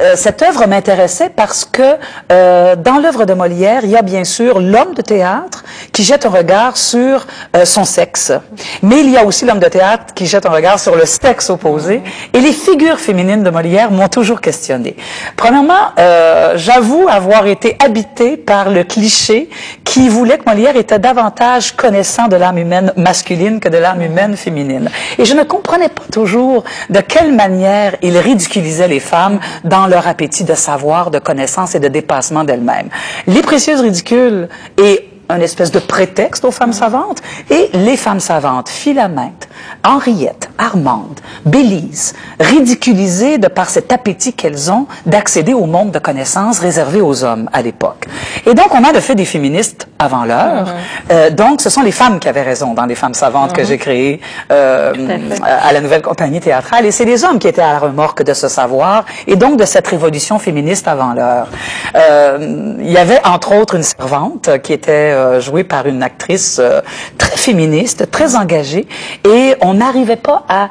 Euh, cette œuvre m'intéressait parce que euh, dans l'œuvre de Molière, il y a bien sûr l'homme de théâtre qui jette un regard sur euh, son sexe, mais il y a aussi l'homme de théâtre qui jette un regard sur le sexe opposé. Et les figures féminines de Molière m'ont toujours questionné. Premièrement, euh, j'avoue avoir été habité par le cliché qui voulait que Molière était davantage connaissant de l'âme humaine masculine que de l'âme humaine féminine. Et je ne comprenais pas toujours de quelle manière il ridiculisait les femmes dans leur appétit de savoir, de connaissance et de dépassement d'elles-mêmes. Les précieuses ridicules et un espèce de prétexte aux femmes savantes. Et les femmes savantes, Philamètre, Henriette, Armande, Bélise, ridiculisées de par cet appétit qu'elles ont d'accéder au monde de connaissances réservé aux hommes à l'époque. Et donc, on a le fait des féministes avant l'heure. Euh, donc, ce sont les femmes qui avaient raison dans les femmes savantes que j'ai créées euh, à la nouvelle compagnie théâtrale. Et c'est les hommes qui étaient à la remorque de ce savoir et donc de cette révolution féministe avant l'heure. Euh, il y avait, entre autres, une servante qui était euh, jouée par une actrice euh, très féministe, très engagée, et on n'arrivait pas à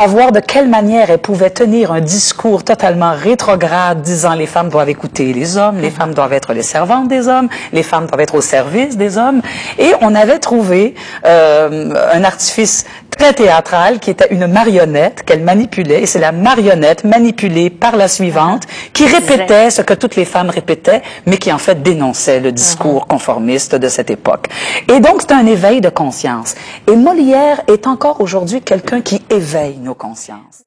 savoir de quelle manière elle pouvait tenir un discours totalement rétrograde disant les femmes doivent écouter les hommes, les femmes doivent être les servantes des hommes, les femmes doivent être au service des hommes. Et on avait trouvé euh, un artifice très théâtral qui était une marionnette qu'elle manipulait. Et c'est la marionnette manipulée par la suivante qui répétait ce que toutes les femmes répétaient, mais qui en fait dénonçait le discours conformiste de cette époque. Et donc c'est un éveil de conscience. Et Molière est encore aujourd'hui quelqu'un qui éveille nos consciences.